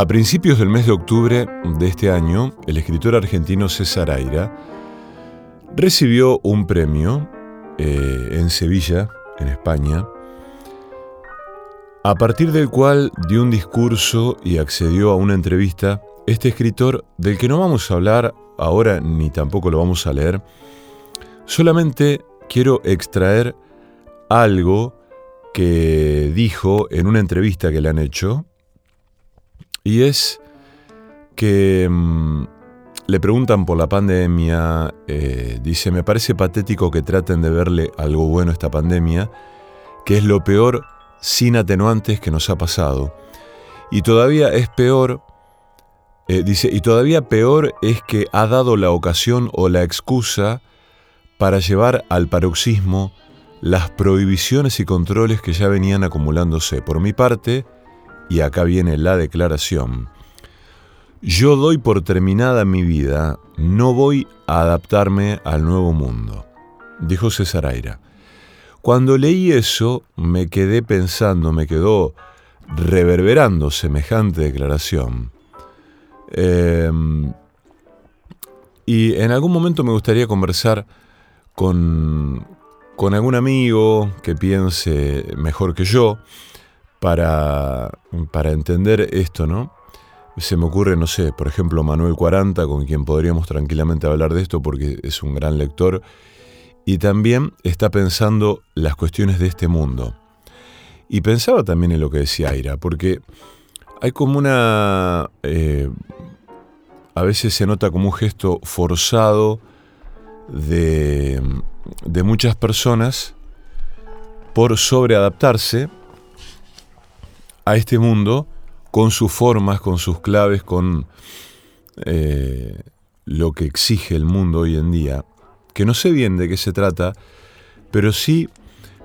A principios del mes de octubre de este año, el escritor argentino César Aira recibió un premio eh, en Sevilla, en España, a partir del cual dio un discurso y accedió a una entrevista. Este escritor del que no vamos a hablar ahora ni tampoco lo vamos a leer, solamente quiero extraer algo que dijo en una entrevista que le han hecho y es que mm, le preguntan por la pandemia, eh, dice, me parece patético que traten de verle algo bueno a esta pandemia, que es lo peor sin atenuantes que nos ha pasado. Y todavía es peor, eh, dice, y todavía peor es que ha dado la ocasión o la excusa para llevar al paroxismo las prohibiciones y controles que ya venían acumulándose. Por mi parte, y acá viene la declaración, yo doy por terminada mi vida, no voy a adaptarme al nuevo mundo, dijo César Aira. Cuando leí eso, me quedé pensando, me quedó reverberando semejante declaración. Em, y en algún momento me gustaría conversar con, con algún amigo que piense mejor que yo, para, para entender esto, ¿no? Se me ocurre, no sé, por ejemplo, Manuel 40, con quien podríamos tranquilamente hablar de esto porque es un gran lector y también está pensando las cuestiones de este mundo. Y pensaba también en lo que decía Aira, porque hay como una... Eh, a veces se nota como un gesto forzado de, de muchas personas por sobreadaptarse a este mundo con sus formas, con sus claves, con eh, lo que exige el mundo hoy en día, que no sé bien de qué se trata, pero sí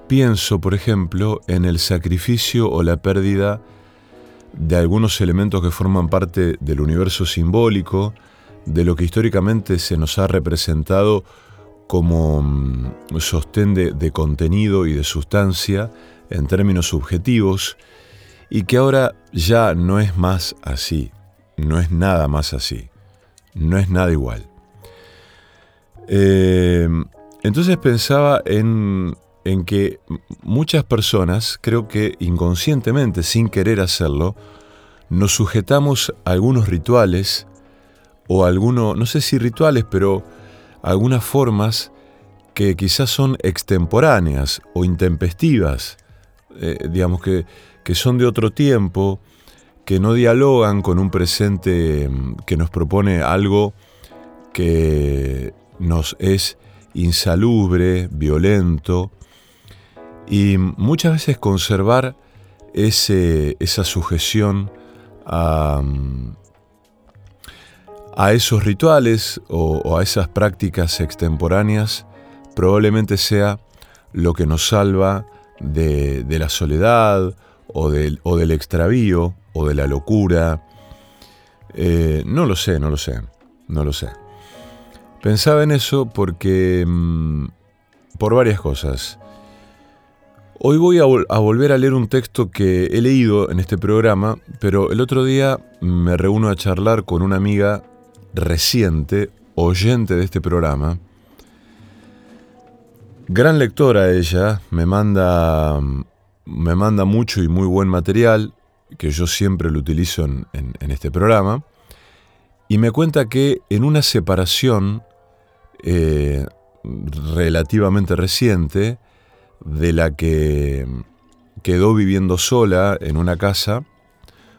pienso, por ejemplo, en el sacrificio o la pérdida de algunos elementos que forman parte del universo simbólico, de lo que históricamente se nos ha representado como mm, sostén de, contenido y de sustancia en términos subjetivos, y que ahora ya no es más así, no es nada más así, no es nada igual. Eh, entonces pensaba en, en que muchas personas, creo que inconscientemente, sin querer hacerlo, nos sujetamos a algunos rituales o algunos, no sé si rituales, pero algunas formas que quizás son extemporáneas o intempestivas, eh, digamos que, que son de otro tiempo, que no dialogan con un presente mm, que nos propone algo que nos es insalubre, violento, y muchas veces conservar ese, esa sujeción a, mm, a esos rituales o, a esas prácticas extemporáneas probablemente sea lo que nos salva de, la soledad o del, o del, extravío o de la locura. Eh, no lo sé, no lo sé, no lo sé. Pensaba en eso porque... Mm, por varias cosas. Hoy voy a, a, volver a leer un texto que he leído en este programa, pero el otro día me reúno a charlar con una amiga reciente, oyente de este programa. Gran lectora ella, me manda, me manda mucho y muy buen material, que yo siempre lo utilizo en, este programa, y me cuenta que en una separación eh, relativamente reciente, de la que quedó viviendo sola en una casa,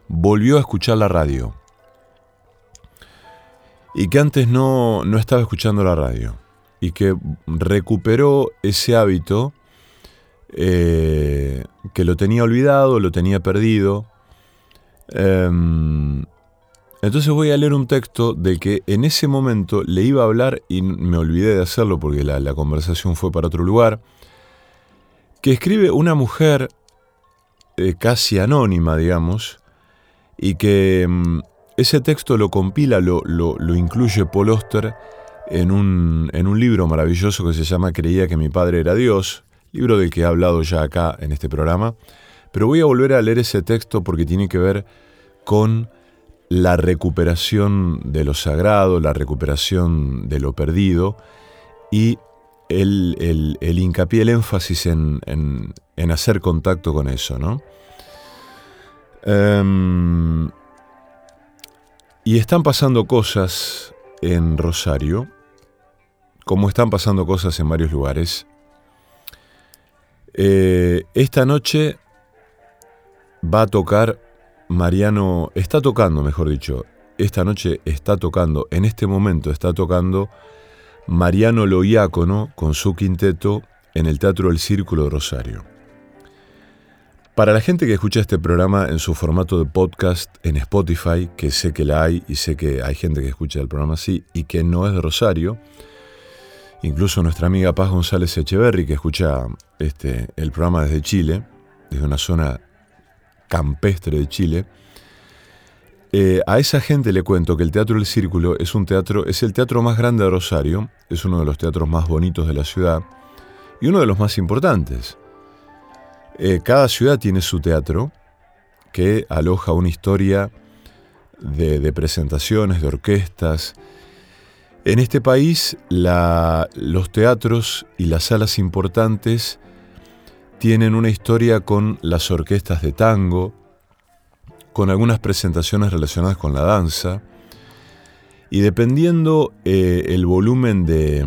volvió a escuchar la radio. Y que antes no, estaba escuchando la radio. Y que recuperó ese hábito eh, que lo tenía olvidado, lo tenía perdido. Em, entonces voy a leer un texto del que en ese momento le iba a hablar y me olvidé de hacerlo porque la, conversación fue para otro lugar, que escribe una mujer eh, casi anónima, digamos, y que em, ese texto lo compila, lo, lo, incluye Paul Oster en un, en un libro maravilloso que se llama Creía que mi padre era Dios, libro del que he hablado ya acá en este programa, pero voy a volver a leer ese texto porque tiene que ver con la recuperación de lo sagrado, la recuperación de lo perdido y el, el, hincapié, el énfasis en, en, hacer contacto con eso, ¿no? Em, y están pasando cosas en Rosario, como están pasando cosas en varios lugares. Eh, esta noche va a tocar Mariano, está tocando, mejor dicho, esta noche está tocando, en este momento está tocando Mariano Loiácono con su quinteto en el Teatro del Círculo de Rosario. Para la gente que escucha este programa en su formato de podcast en Spotify, que sé que la hay y sé que hay gente que escucha el programa así y que no es de Rosario, incluso nuestra amiga Paz González Echeverry, que escucha este, el programa desde Chile, desde una zona campestre de Chile, eh, a esa gente le cuento que el Teatro del Círculo es un teatro, es el teatro más grande de Rosario, es uno de los teatros más bonitos de la ciudad y uno de los más importantes. Eh, cada ciudad tiene su teatro que aloja una historia de, presentaciones, de orquestas. En este país los teatros y las salas importantes tienen una historia con las orquestas de tango, con algunas presentaciones relacionadas con la danza, y dependiendo eh, el volumen de,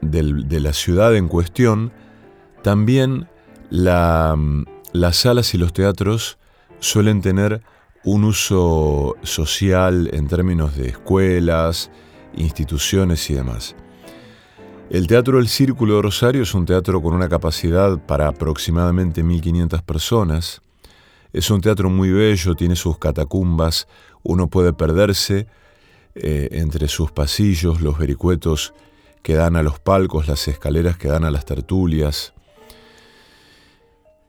de la ciudad en cuestión, también las salas y los teatros suelen tener un uso social en términos de escuelas, instituciones y demás. El Teatro del Círculo de Rosario es un teatro con una capacidad para aproximadamente 1.500 personas. Es un teatro muy bello, tiene sus catacumbas, uno puede perderse eh, entre sus pasillos, los vericuetos que dan a los palcos, las escaleras que dan a las tertulias.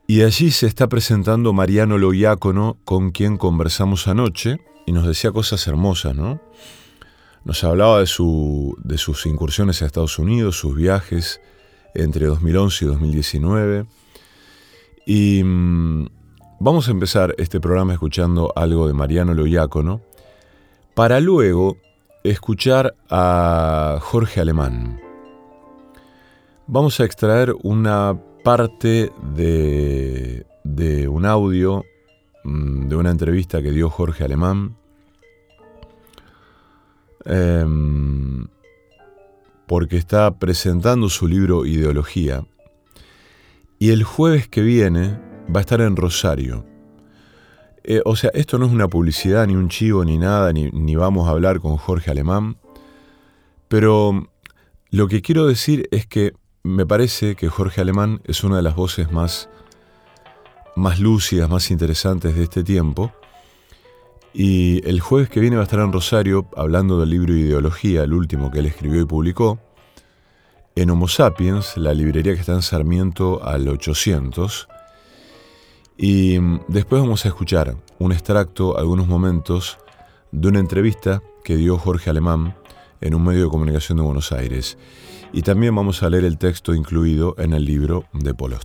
Y allí se está presentando Mariano Loiácono, con quien conversamos anoche, y nos decía cosas hermosas, ¿no? Nos hablaba de, su, de sus incursiones a Estados Unidos, sus viajes entre 2011 y 2019. Y mm, vamos a empezar este programa escuchando algo de Mariano Loiácono, para luego escuchar a Jorge Alemán. Vamos a extraer una parte de, de un audio mm, de una entrevista que dio Jorge Alemán Em, porque está presentando su libro Ideología. Y el jueves que viene va a estar en Rosario. Eh, o sea, esto no es una publicidad, ni un chivo, ni nada, ni, ni vamos a hablar con Jorge Alemán. Pero lo que quiero decir es que me parece que Jorge Alemán es una de las voces más, más lúcidas, más interesantes de este tiempo. Y el jueves que viene va a estar en Rosario hablando del libro Ideología, el último que él escribió y publicó, en Homo Sapiens, la librería que está en Sarmiento al 800. Y después vamos a escuchar un extracto, algunos momentos, de una entrevista que dio Jorge Alemán en un medio de comunicación de Buenos Aires. Y también vamos a leer el texto incluido en el libro de Paul.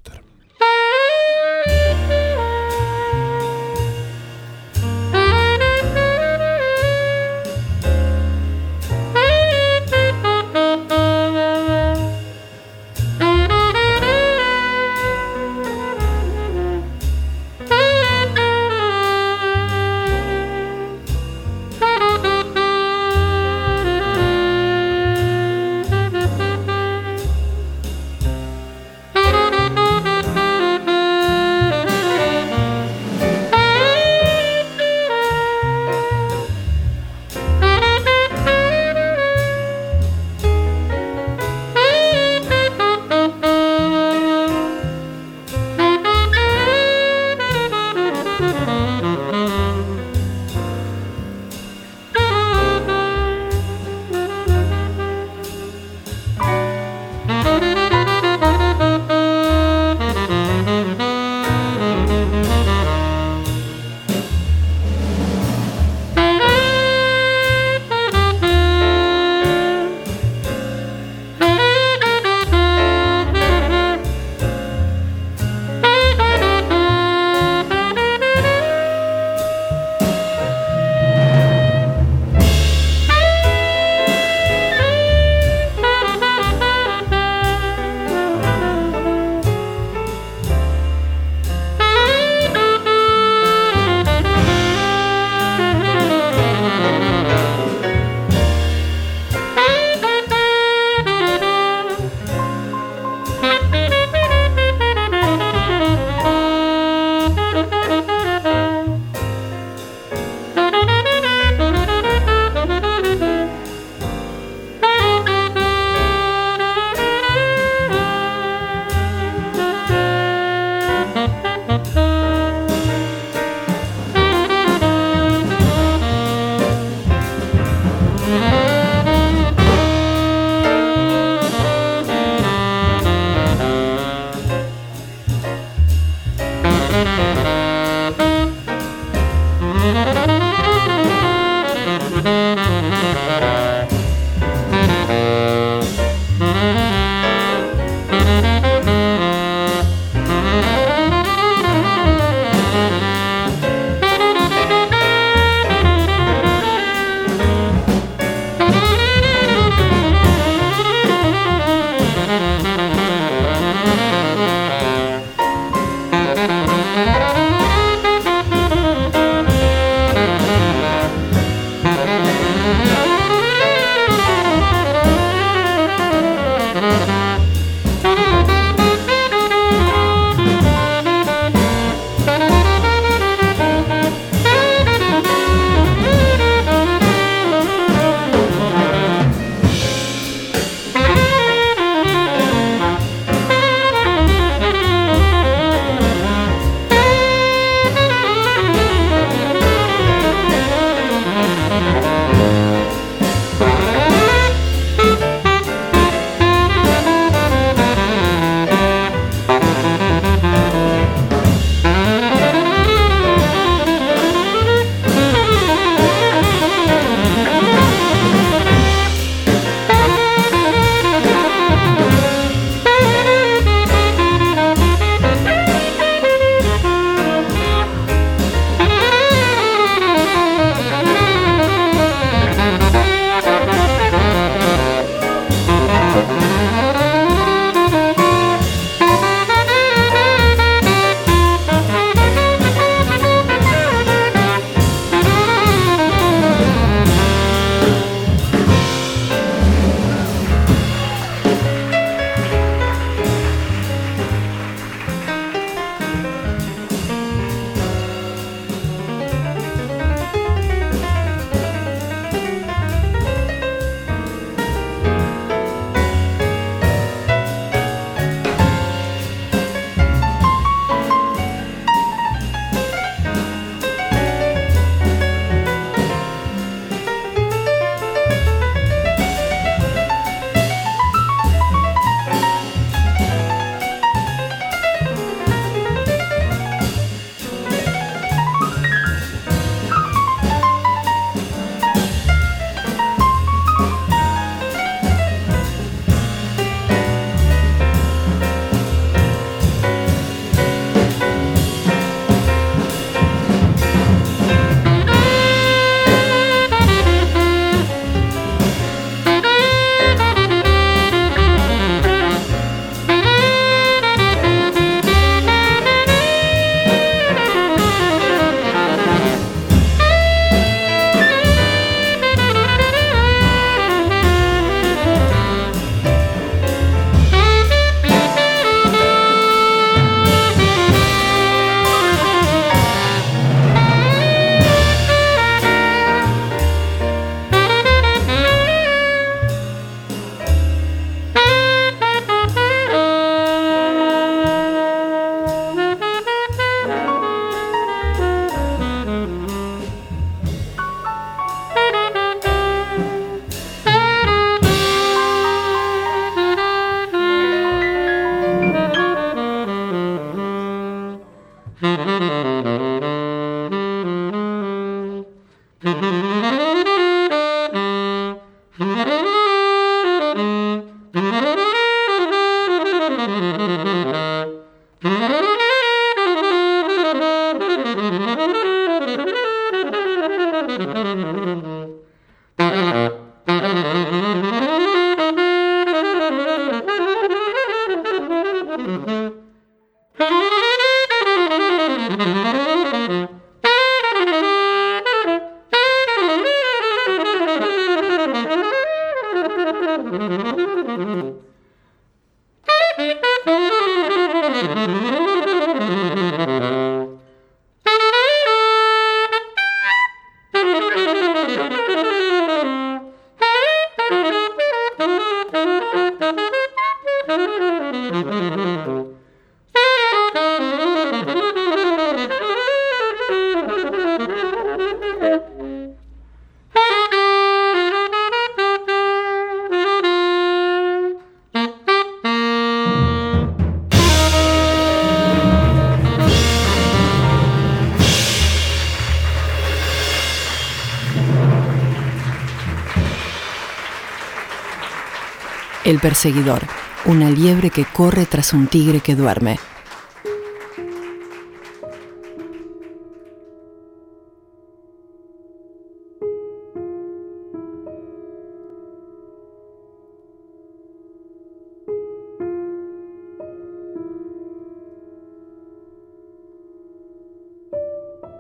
El perseguidor, una liebre que corre tras un tigre que duerme.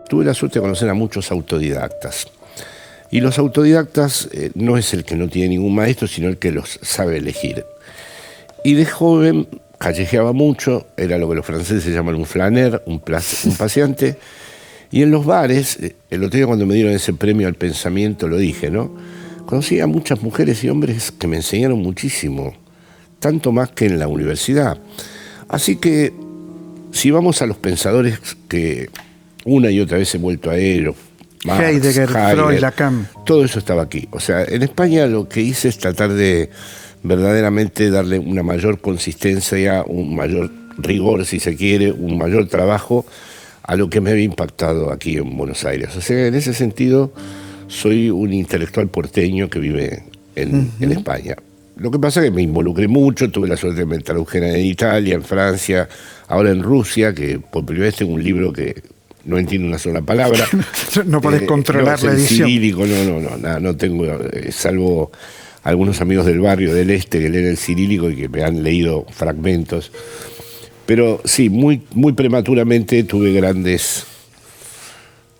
Tuve la suerte de conocer a muchos autodidactas. Y los autodidactas eh, no es el que no tiene ningún maestro, sino el que los sabe elegir. Y de joven callejeaba mucho, era lo que los franceses llaman un flaner, un, un paseante. Y en los bares, eh, el otro día cuando me dieron ese premio al pensamiento lo dije, ¿no? Conocí a muchas mujeres y hombres que me enseñaron muchísimo, tanto más que en la universidad. Así que si vamos a los pensadores que una y otra vez he vuelto a ellos, Heidegger, Freud, Lacan. Todo eso estaba aquí. O sea, en España lo que hice es tratar de verdaderamente darle una mayor consistencia, un mayor rigor, si se quiere, un mayor trabajo a lo que me había impactado aquí en Buenos Aires. O sea, en ese sentido, soy un intelectual porteño que vive en, España. Lo que pasa es que me involucré mucho, tuve la suerte de me en Italia, en Francia, ahora en Rusia, que por primera vez tengo un libro que no entiendo una sola palabra. no podés eh, controlar la edición. Cirílico, no, no, no, no tengo, eh, salvo algunos amigos del barrio del este que leen el cirílico y que me han leído fragmentos. Pero sí, muy, muy prematuramente tuve grandes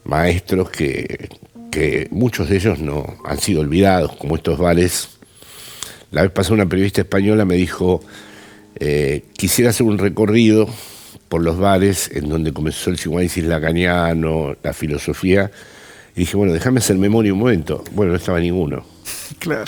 maestros que, que muchos de ellos no han sido olvidados, como estos vales. La vez pasada una periodista española me dijo, eh, quisiera hacer un recorrido por los bares en donde comenzó el psicoanálisis lacaniano, la filosofía, y dije, bueno, déjame hacer memoria un momento. Bueno, no estaba ninguno. Claro.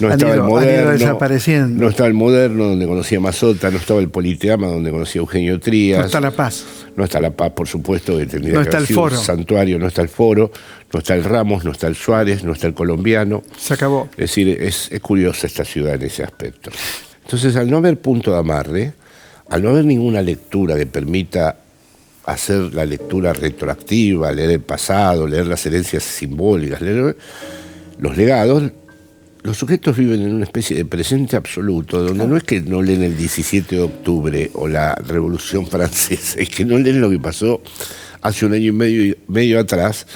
No estaba el moderno. desapareciendo. No estaba el moderno donde conocía a Mazota, no estaba el Politeama donde conocía Eugenio Trías. No está La Paz. No está La Paz, por supuesto, que tendría no está el foro. santuario, no está el foro, no está el Ramos, no está el Suárez, no está el colombiano. Se acabó. Es decir, es, es curiosa esta ciudad en ese aspecto. Entonces, al no haber punto de amarre, al no haber ninguna lectura que permita hacer la lectura retroactiva, leer el pasado, leer las herencias simbólicas, leer los legados, los sujetos viven en una especie de presente absoluto, donde no es que no leen el 17 de octubre o la Revolución Francesa, es que no leen lo que pasó hace un año y medio, medio atrás.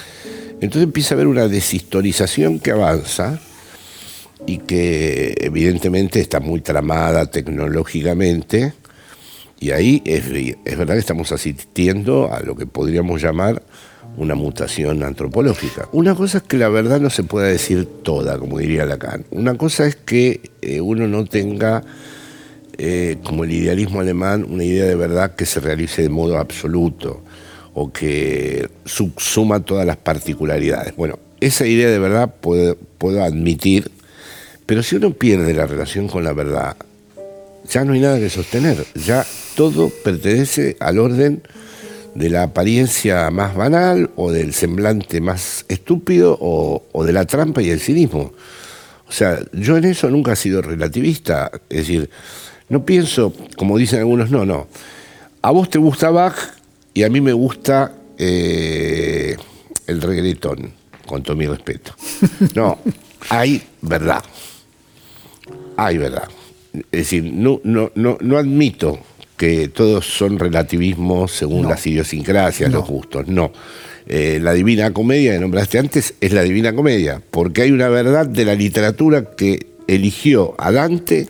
Entonces empieza a haber una deshistorización que avanza y que evidentemente está muy tramada tecnológicamente y ahí es, verdad que estamos asistiendo a lo que podríamos llamar una mutación antropológica. Una cosa es que la verdad no se pueda decir toda, como diría Lacan. Una cosa es que eh, uno no tenga, eh, como el idealismo alemán, una idea de verdad que se realice de modo absoluto o que subsuma todas las particularidades. Bueno, esa idea de verdad puedo, puedo admitir, pero si uno pierde la relación con la verdad, ya no hay nada que sostener, ya todo pertenece al orden de la apariencia más banal o del semblante más estúpido o, de la trampa y el cinismo. O sea, yo en eso nunca he sido relativista, es decir, no pienso, como dicen algunos, no, no, a vos te gusta Bach y a mí me gusta eh, el reggaetón, con todo mi respeto. No, hay verdad, hay verdad. Es decir, no, no, no, no admito que todos son relativismos según las idiosincrasias, los gustos. No. Eh, la Divina Comedia que nombraste antes es la Divina Comedia, porque hay una verdad de la literatura que eligió a Dante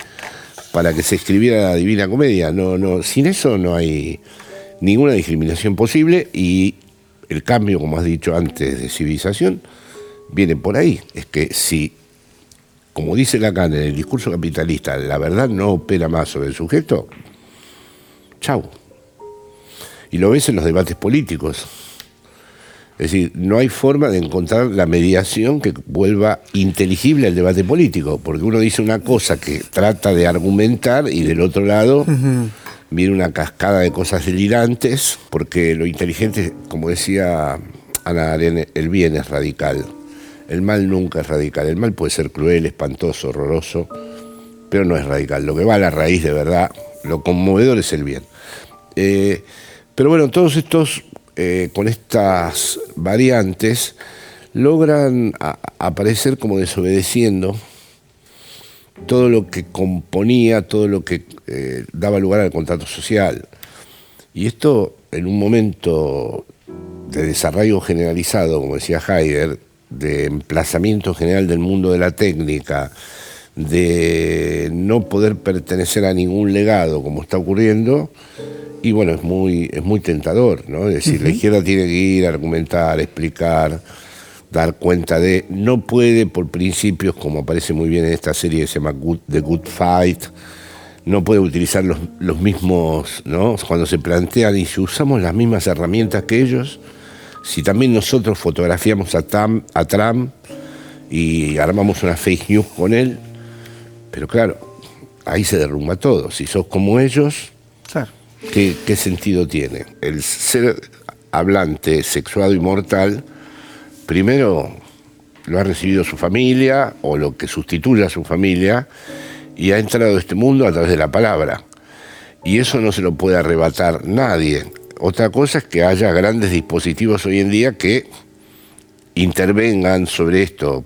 para que se escribiera la Divina Comedia. No, no, sin eso no hay ninguna discriminación posible y el cambio, como has dicho antes, de civilización viene por ahí. Es que si como dice Lacan en el discurso capitalista, la verdad no opera más sobre el sujeto, chau. Y lo ves en los debates políticos. Es decir, no hay forma de encontrar la mediación que vuelva inteligible al debate político, porque uno dice una cosa que trata de argumentar y del otro lado viene una cascada de cosas delirantes, porque lo inteligente, como decía Ana Arena, el bien es radical. El mal nunca es radical. El mal puede ser cruel, espantoso, horroroso, pero no es radical. Lo que va a la raíz de verdad, lo conmovedor es el bien. Eh, pero bueno, todos estos, eh, con estas variantes, logran aparecer como desobedeciendo todo lo que componía, todo lo que eh, daba lugar al contrato social. Y esto en un momento de desarrollo generalizado, como decía Heidegger, de emplazamiento general del mundo de la técnica, de no poder pertenecer a ningún legado como está ocurriendo, y bueno, es muy, es muy tentador, ¿no? Es decir, la izquierda tiene que ir a argumentar, explicar, dar cuenta de, no puede por principios, como aparece muy bien en esta serie que se llama The Good Fight, no puede utilizar los, los mismos, ¿no? Cuando se plantean y si usamos las mismas herramientas que ellos, si también nosotros fotografiamos a, a Trump y armamos una fake news con él, pero claro, ahí se derrumba todo. Si sos como ellos, claro. ¿qué, sentido tiene? El ser hablante, sexuado y mortal, primero lo ha recibido su familia o lo que sustituye a su familia y ha entrado a este mundo a través de la palabra. Y eso no se lo puede arrebatar nadie. Otra cosa es que haya grandes dispositivos hoy en día que intervengan sobre esto.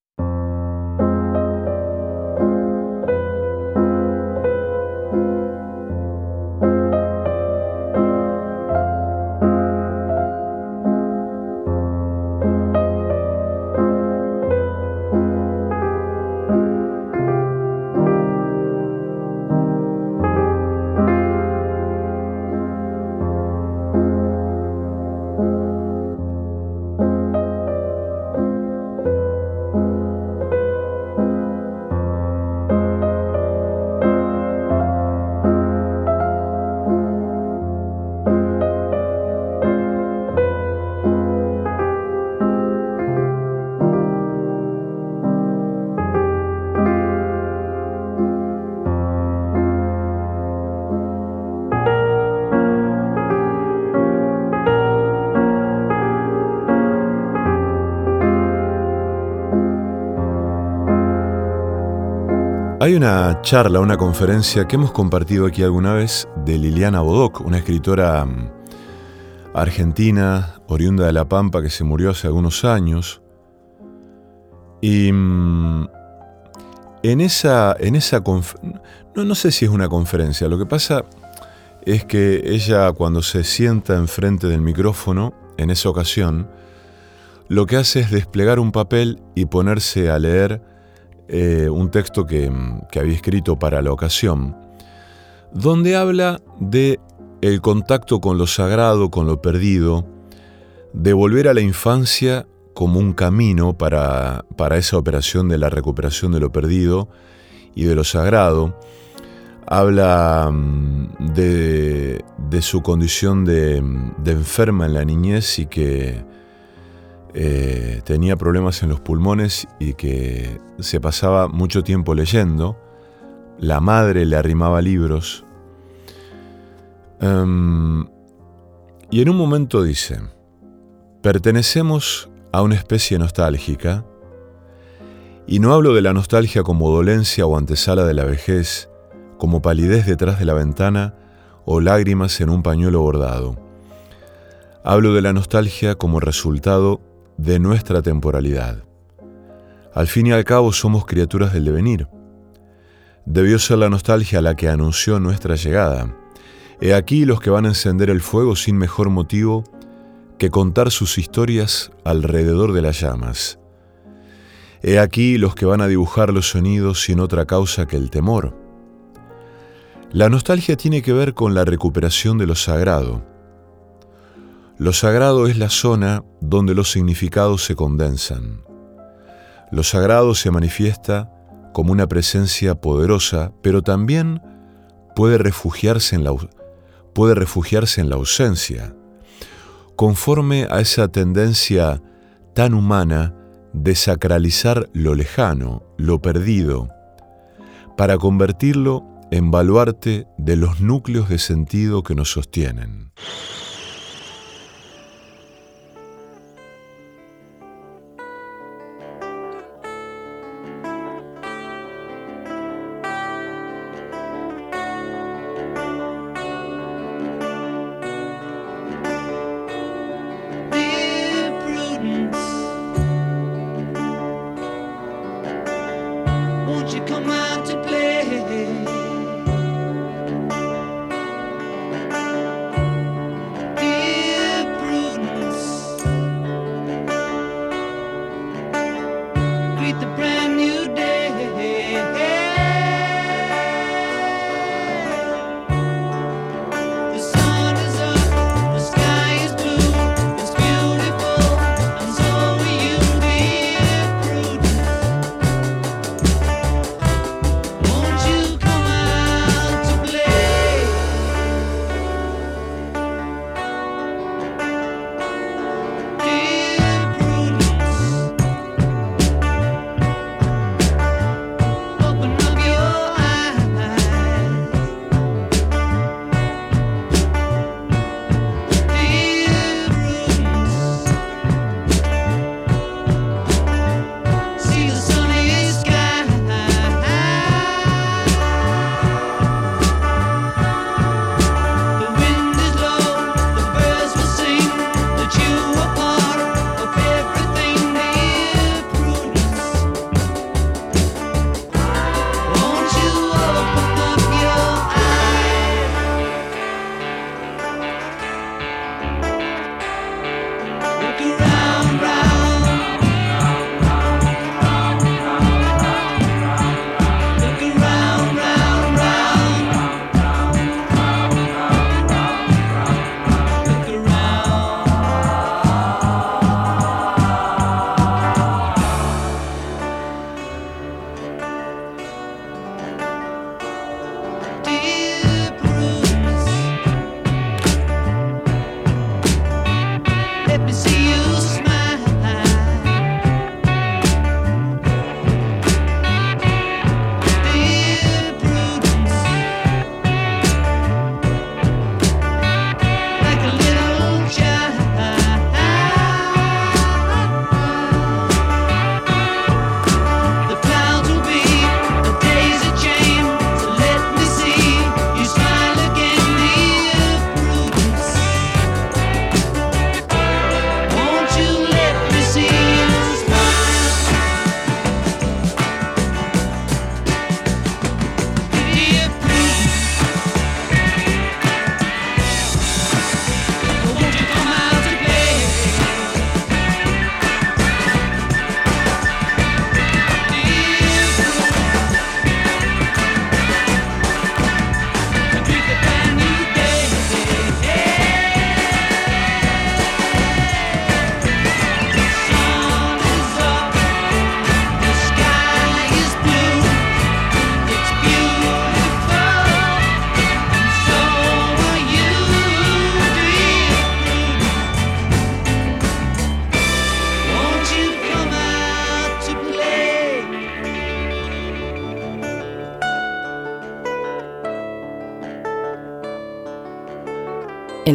Hay una charla, una conferencia que hemos compartido aquí alguna vez de Liliana Bodoc, una escritora mm, argentina, oriunda de La Pampa, que se murió hace algunos años. Y mm, en esa, en esa no, no sé si es una conferencia, lo que pasa es que ella cuando se sienta enfrente del micrófono, en esa ocasión, lo que hace es desplegar un papel y ponerse a leer eh, un texto que, había escrito para la ocasión, donde habla de el contacto con lo sagrado, con lo perdido, de volver a la infancia como un camino para, esa operación de la recuperación de lo perdido y de lo sagrado. Habla mm, de, su condición de, de enferma en la niñez y que eh, tenía problemas en los pulmones y que se pasaba mucho tiempo leyendo. La madre le arrimaba libros. Em, y en un momento dice, pertenecemos a una especie nostálgica, y no hablo de la nostalgia como dolencia o antesala de la vejez, como palidez detrás de la ventana o lágrimas en un pañuelo bordado. Hablo de la nostalgia como resultado de nuestra temporalidad. Al fin y al cabo somos criaturas del devenir. Debió ser la nostalgia la que anunció nuestra llegada. He aquí los que van a encender el fuego sin mejor motivo que contar sus historias alrededor de las llamas. He aquí los que van a dibujar los sonidos sin otra causa que el temor. La nostalgia tiene que ver con la recuperación de lo sagrado, lo sagrado es la zona donde los significados se condensan. Lo sagrado se manifiesta como una presencia poderosa, pero también puede refugiarse en la, puede refugiarse en la ausencia, conforme a esa tendencia tan humana de sacralizar lo lejano, lo perdido, para convertirlo en baluarte de los núcleos de sentido que nos sostienen.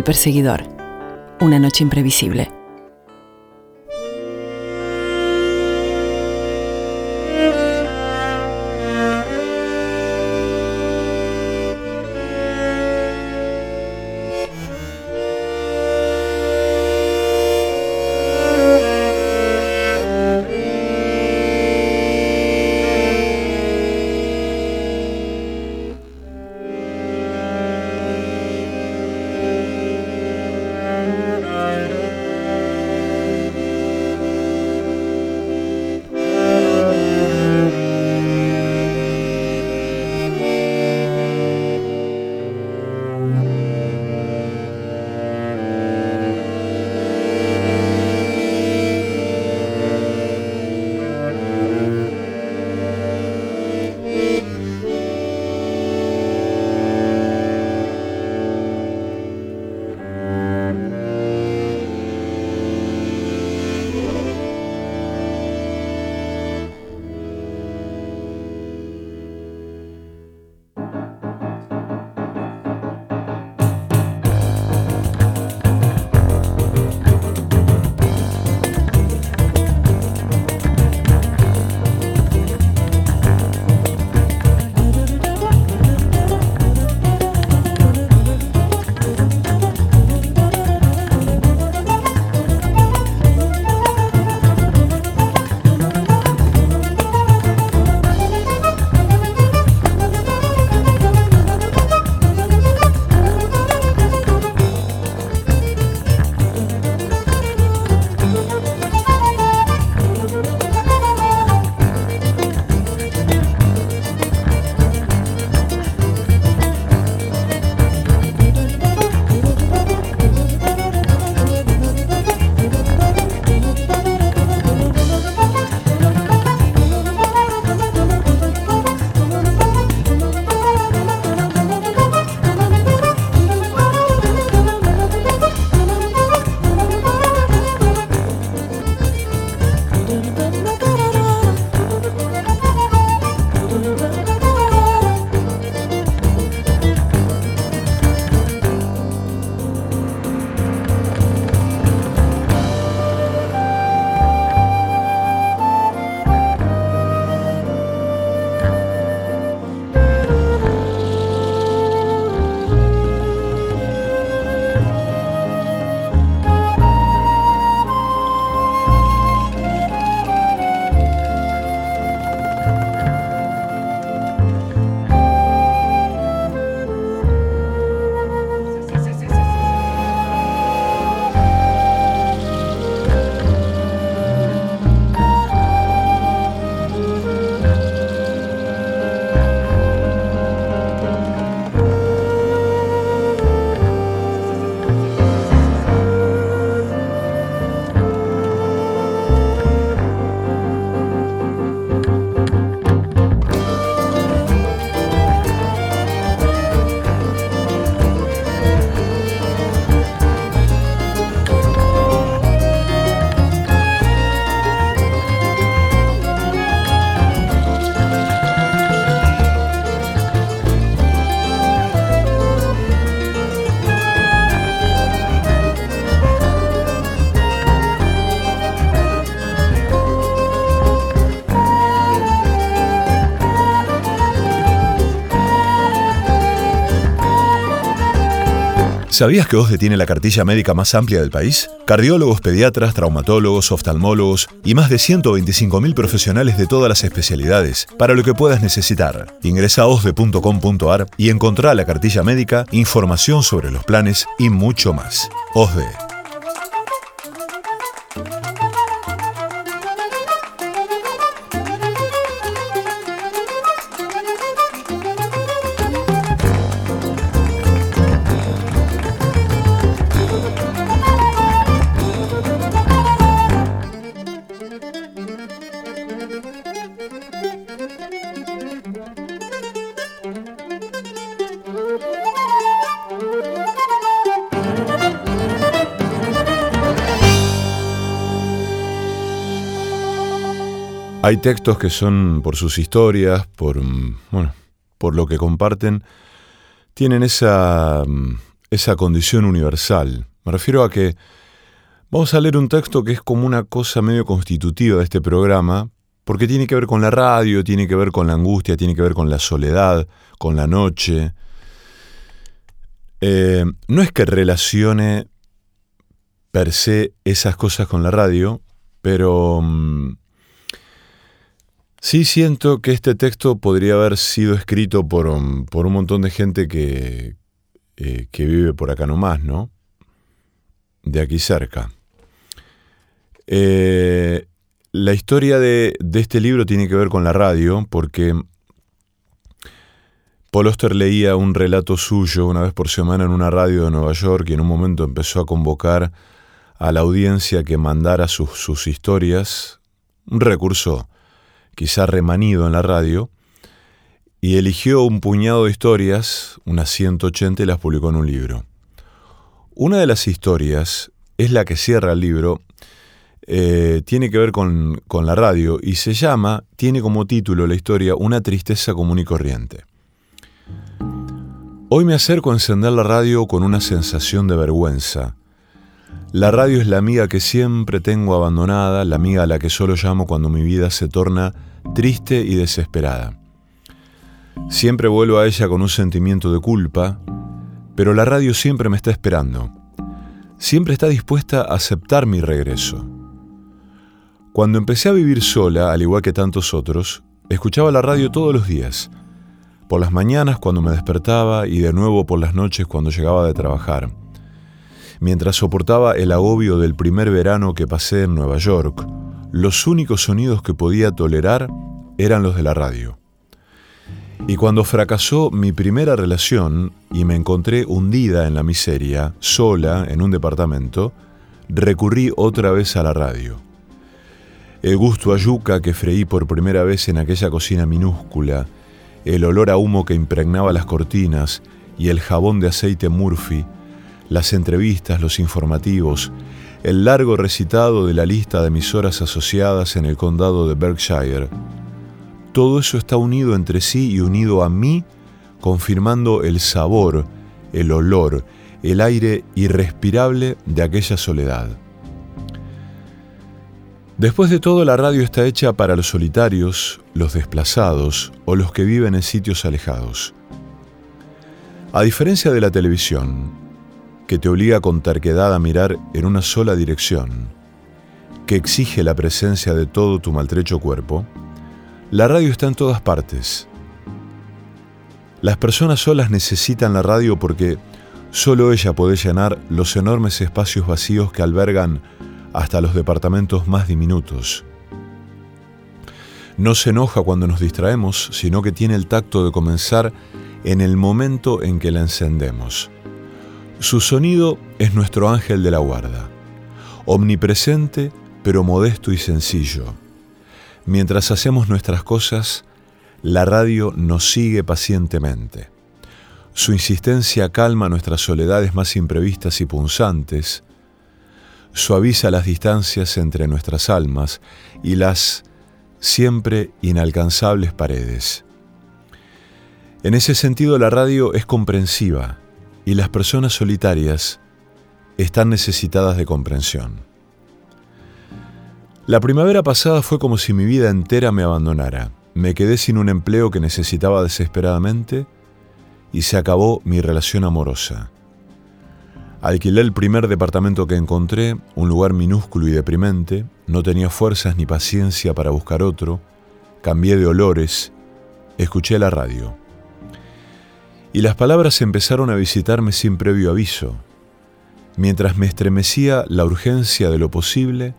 Perseguidor. Una noche imprevisible. ¿Sabías que OSDE tiene la cartilla médica más amplia del país? Cardiólogos, pediatras, traumatólogos, oftalmólogos y más de 125.000 profesionales de todas las especialidades para lo que puedas necesitar. Ingresa a osde.com.ar y encontrá la cartilla médica, información sobre los planes y mucho más. OSDE Hay textos que son, por sus historias, por, mm, bueno, por lo que comparten, tienen esa, mm, esa condición universal. Me refiero a que vamos a leer un texto que es como una cosa medio constitutiva de este programa, porque tiene que ver con la radio, tiene que ver con la angustia, tiene que ver con la soledad, con la noche. Eh, no es que relacione per se esas cosas con la radio, pero mm, sí siento que este texto podría haber sido escrito por, un montón de gente que, eh, que vive por acá nomás, ¿no? De aquí cerca. Eh, la historia de, este libro tiene que ver con la radio, porque Paul Oster leía un relato suyo una vez por semana en una radio de Nueva York y en un momento empezó a convocar a la audiencia que mandara sus, sus historias, un recurso quizá remanido en la radio, y eligió un puñado de historias, unas 180, y las publicó en un libro. Una de las historias es la que cierra el libro eh, tiene que ver con, con la radio y se llama, tiene como título la historia Una tristeza común y corriente. Hoy me acerco a encender la radio con una sensación de vergüenza. La radio es la amiga que siempre tengo abandonada, la amiga a la que solo llamo cuando mi vida se torna triste y desesperada. Siempre vuelvo a ella con un sentimiento de culpa, pero la radio siempre me está esperando. Siempre está dispuesta a aceptar mi regreso. Cuando empecé a vivir sola, al igual que tantos otros, escuchaba la radio todos los días. Por las mañanas cuando me despertaba y de nuevo por las noches cuando llegaba de trabajar. Mientras soportaba el agobio del primer verano que pasé en Nueva York, los únicos sonidos que podía tolerar eran los de la radio. Y cuando fracasó mi primera relación y me encontré hundida en la miseria, sola, en un departamento, recurrí otra vez a la radio. El gusto a yuca que freí por primera vez en aquella cocina minúscula, el olor a humo que impregnaba las cortinas y el jabón de aceite Murphy, las entrevistas, los informativos, el largo recitado de la lista de emisoras asociadas en el condado de Berkshire. Todo eso está unido entre sí y unido a mí, confirmando el sabor, el olor, el aire irrespirable de aquella soledad. Después de todo, la radio está hecha para los solitarios, los desplazados o los que viven en sitios alejados. A diferencia de la televisión, que te obliga con terquedad a mirar en una sola dirección, que exige la presencia de todo tu maltrecho cuerpo, la radio está en todas partes. Las personas solas necesitan la radio porque solo ella puede llenar los enormes espacios vacíos que albergan hasta los departamentos más diminutos. No se enoja cuando nos distraemos, sino que tiene el tacto de comenzar en el momento en que la encendemos. Su sonido es nuestro ángel de la guarda, omnipresente pero modesto y sencillo. Mientras hacemos nuestras cosas, la radio nos sigue pacientemente. Su insistencia calma nuestras soledades más imprevistas y punzantes, suaviza las distancias entre nuestras almas y las siempre inalcanzables paredes. En ese sentido la radio es comprensiva y las personas solitarias están necesitadas de comprensión. La primavera pasada fue como si mi vida entera me abandonara. Me quedé sin un empleo que necesitaba desesperadamente y se acabó mi relación amorosa. Alquilé el primer departamento que encontré, un lugar minúsculo y deprimente, no tenía fuerzas ni paciencia para buscar otro, cambié de olores, escuché la radio. Y las palabras empezaron a visitarme sin previo aviso. Mientras me estremecía la urgencia de lo posible,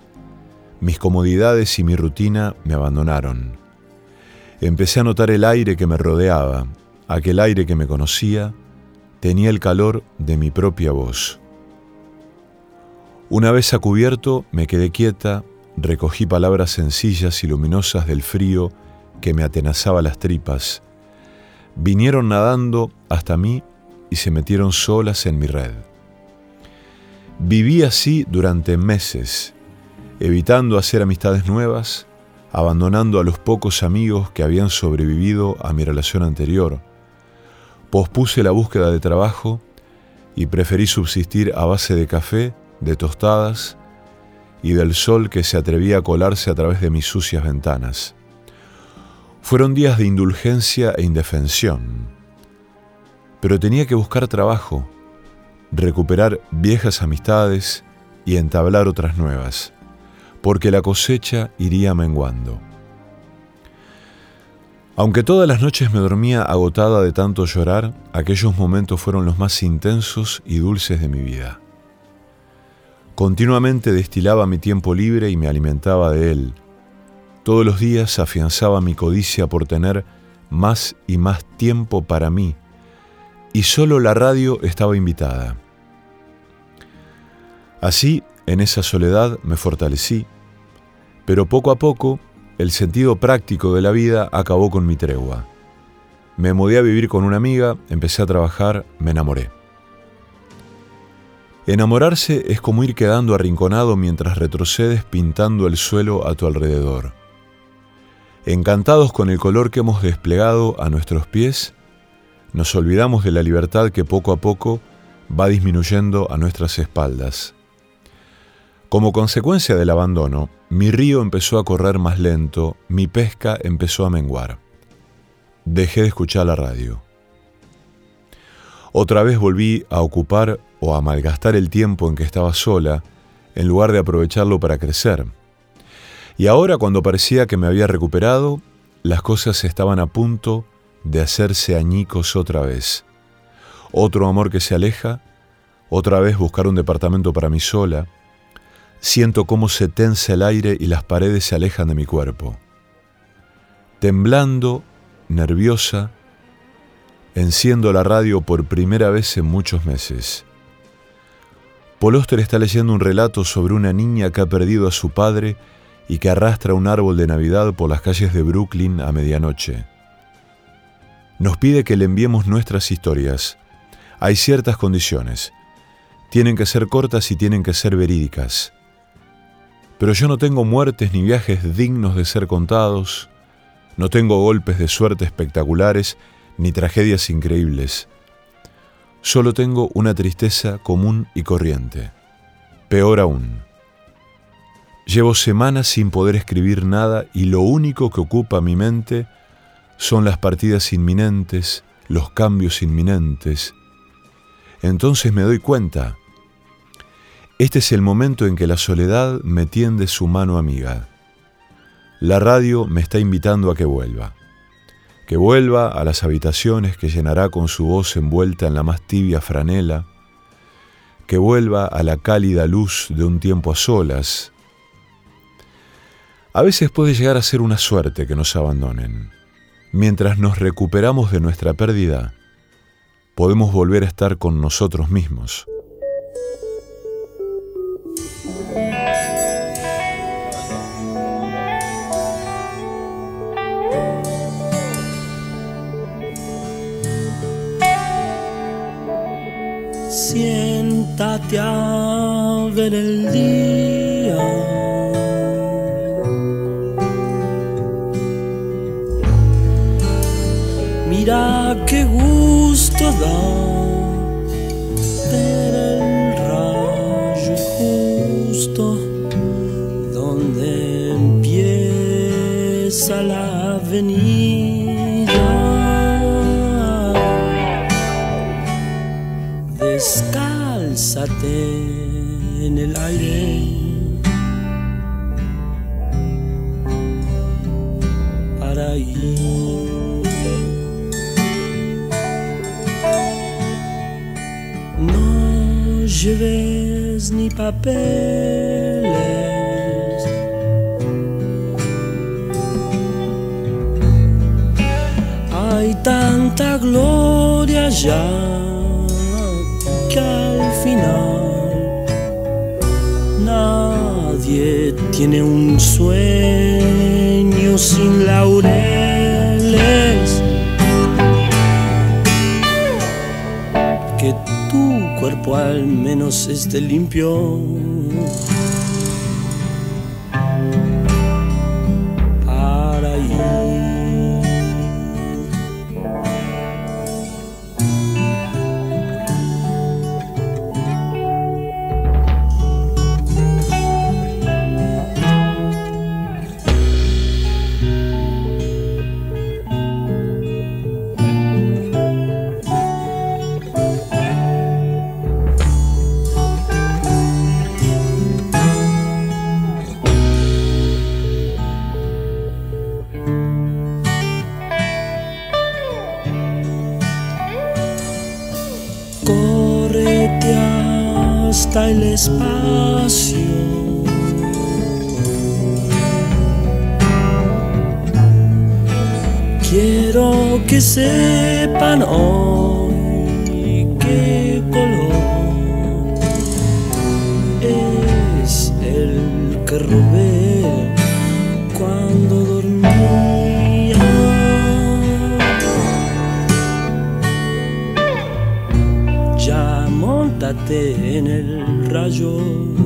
mis comodidades y mi rutina me abandonaron. Empecé a notar el aire que me rodeaba, aquel aire que me conocía, tenía el calor de mi propia voz. Una vez a cubierto, me quedé quieta, recogí palabras sencillas y luminosas del frío que me atenazaba las tripas. Vinieron nadando hasta mí y se metieron solas en mi red. Viví así durante meses, evitando hacer amistades nuevas, abandonando a los pocos amigos que habían sobrevivido a mi relación anterior, Pospuse la búsqueda de trabajo y preferí subsistir a base de café, de tostadas y del sol que se atrevía a colarse a través de mis sucias ventanas. Fueron días de indulgencia e indefensión, pero tenía que buscar trabajo, recuperar viejas amistades y entablar otras nuevas, porque la cosecha iría menguando. Aunque todas las noches me dormía agotada de tanto llorar, aquellos momentos fueron los más intensos y dulces de mi vida. Continuamente destilaba mi tiempo libre y me alimentaba de él. Todos los días afianzaba mi codicia por tener más y más tiempo para mí, y solo la radio estaba invitada. Así, en esa soledad me fortalecí, pero poco a poco el sentido práctico de la vida acabó con mi tregua. Me mudé a vivir con una amiga, empecé a trabajar, me enamoré. Enamorarse es como ir quedando arrinconado mientras retrocedes pintando el suelo a tu alrededor. Encantados con el color que hemos desplegado a nuestros pies, nos olvidamos de la libertad que poco a poco va disminuyendo a nuestras espaldas. Como consecuencia del abandono, mi río empezó a correr más lento, mi pesca empezó a menguar. Dejé de escuchar la radio. Otra vez volví a ocupar o a malgastar el tiempo en que estaba sola, en lugar de aprovecharlo para crecer. Y ahora, cuando parecía que me había recuperado, las cosas estaban a punto de hacerse añicos otra vez. Otro amor que se aleja, otra vez buscar un departamento para mí sola, Siento cómo se tensa el aire y las paredes se alejan de mi cuerpo. Temblando, nerviosa, enciendo la radio por primera vez en muchos meses. Polóster está leyendo un relato sobre una niña que ha perdido a su padre y que arrastra un árbol de Navidad por las calles de Brooklyn a medianoche. Nos pide que le enviemos nuestras historias. Hay ciertas condiciones. Tienen que ser cortas y tienen que ser verídicas. Pero yo no tengo muertes ni viajes dignos de ser contados, no tengo golpes de suerte espectaculares ni tragedias increíbles. Solo tengo una tristeza común y corriente. Peor aún. Llevo semanas sin poder escribir nada y lo único que ocupa mi mente son las partidas inminentes, los cambios inminentes. Entonces me doy cuenta este es el momento en que la soledad me tiende su mano amiga. La radio me está invitando a que vuelva. Que vuelva a las habitaciones que llenará con su voz envuelta en la más tibia franela. Que vuelva a la cálida luz de un tiempo a solas. A veces puede llegar a ser una suerte que nos abandonen. Mientras nos recuperamos de nuestra pérdida, podemos volver a estar con nosotros mismos. siéntate a ver el día. Gusto el espacio. Quiero que sepan hoy qué color es el que robé cuando dormía. Ya montate en el rayo